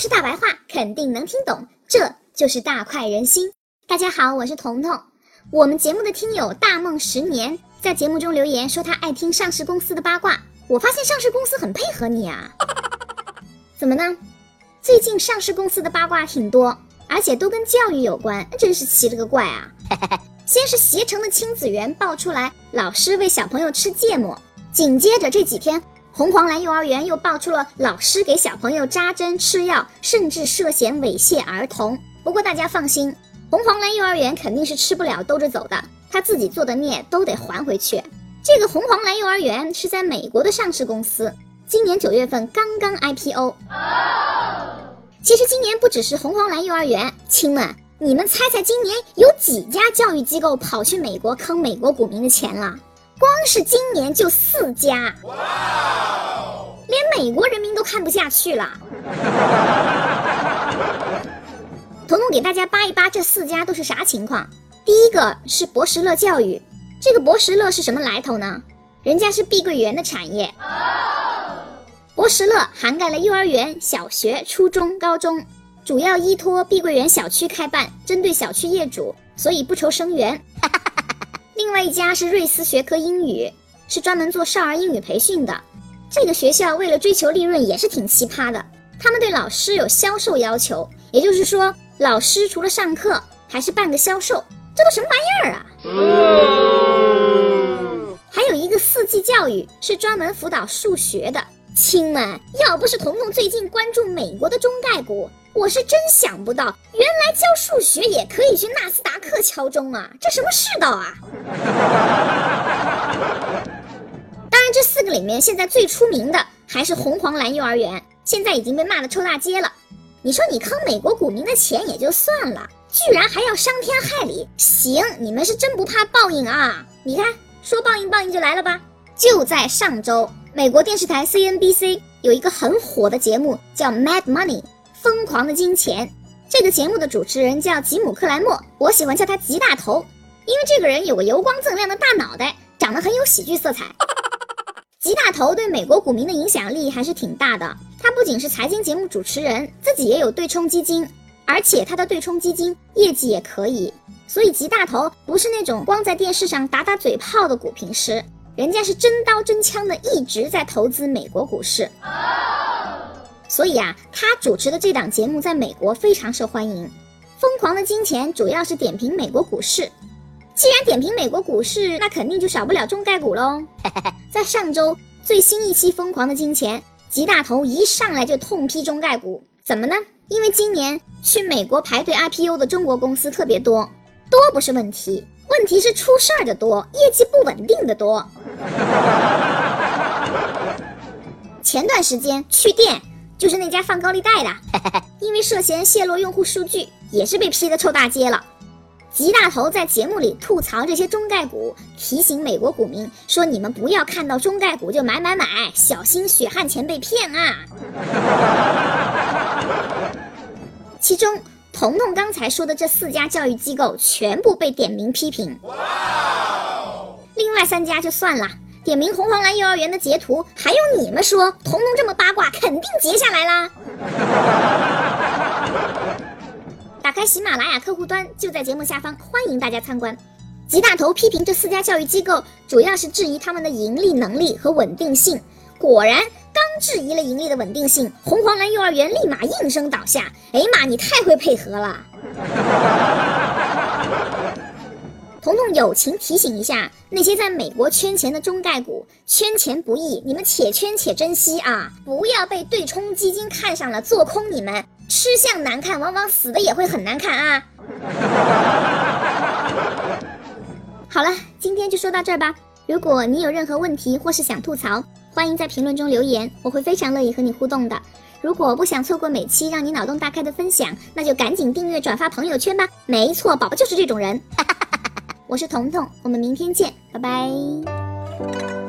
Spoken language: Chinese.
是大白话，肯定能听懂。这就是大快人心。大家好，我是彤彤。我们节目的听友大梦十年在节目中留言说他爱听上市公司的八卦。我发现上市公司很配合你啊。怎么呢？最近上市公司的八卦挺多，而且都跟教育有关，真是奇了个怪啊！先是携程的亲子园爆出来老师喂小朋友吃芥末，紧接着这几天。红黄蓝幼儿园又爆出了老师给小朋友扎针吃药，甚至涉嫌猥亵儿童。不过大家放心，红黄蓝幼儿园肯定是吃不了兜着走的，他自己做的孽都得还回去。这个红黄蓝幼儿园是在美国的上市公司，今年九月份刚刚 IPO。其实今年不只是红黄蓝幼儿园，亲们，你们猜猜今年有几家教育机构跑去美国坑美国股民的钱了？光是今年就四家，连美国人民都看不下去了。彤彤给大家扒一扒这四家都是啥情况。第一个是博时乐教育，这个博时乐是什么来头呢？人家是碧桂园的产业。博时乐涵盖了幼儿园、小学、初中、高中，主要依托碧桂园小区开办，针对小区业主，所以不愁生源。另外一家是瑞思学科英语，是专门做少儿英语培训的。这个学校为了追求利润也是挺奇葩的，他们对老师有销售要求，也就是说，老师除了上课还是半个销售，这都什么玩意儿啊？还有一个四季教育是专门辅导数学的。亲们，要不是彤彤最近关注美国的中概股。我是真想不到，原来教数学也可以去纳斯达克敲钟啊！这什么世道啊？当然，这四个里面现在最出名的还是红黄蓝幼儿园，现在已经被骂得臭大街了。你说你坑美国股民的钱也就算了，居然还要伤天害理，行，你们是真不怕报应啊！你看，说报应报应就来了吧？就在上周，美国电视台 CNBC 有一个很火的节目叫《Mad Money》。疯狂的金钱，这个节目的主持人叫吉姆·克莱默，我喜欢叫他吉大头，因为这个人有个油光锃亮的大脑袋，长得很有喜剧色彩。吉大头对美国股民的影响力还是挺大的。他不仅是财经节目主持人，自己也有对冲基金，而且他的对冲基金业绩也可以。所以吉大头不是那种光在电视上打打嘴炮的股评师，人家是真刀真枪的，一直在投资美国股市。所以啊，他主持的这档节目在美国非常受欢迎。疯狂的金钱主要是点评美国股市，既然点评美国股市，那肯定就少不了中概股喽。在上周最新一期《疯狂的金钱》，吉大头一上来就痛批中概股，怎么呢？因为今年去美国排队 IPO 的中国公司特别多，多不是问题，问题是出事儿的多，业绩不稳定的多。前段时间去电。就是那家放高利贷的，因为涉嫌泄露用户数据，也是被批的臭大街了。吉大头在节目里吐槽这些中概股，提醒美国股民说：“你们不要看到中概股就买买买，小心血汗钱被骗啊！” 其中，彤彤刚才说的这四家教育机构全部被点名批评，另外三家就算了。点名红黄蓝幼儿园的截图，还用你们说？彤彤这么八卦，肯定截下来啦。打开喜马拉雅客户端，就在节目下方，欢迎大家参观。吉大头批评这四家教育机构，主要是质疑他们的盈利能力和稳定性。果然，刚质疑了盈利的稳定性，红黄蓝幼儿园立马应声倒下。哎呀妈，你太会配合了！彤彤友情提醒一下那些在美国圈钱的中概股，圈钱不易，你们且圈且珍惜啊！不要被对冲基金看上了做空你们，吃相难看，往往死的也会很难看啊！好了，今天就说到这儿吧。如果你有任何问题或是想吐槽，欢迎在评论中留言，我会非常乐意和你互动的。如果不想错过每期让你脑洞大开的分享，那就赶紧订阅转发朋友圈吧。没错，宝宝就是这种人。我是彤彤，我们明天见，拜拜。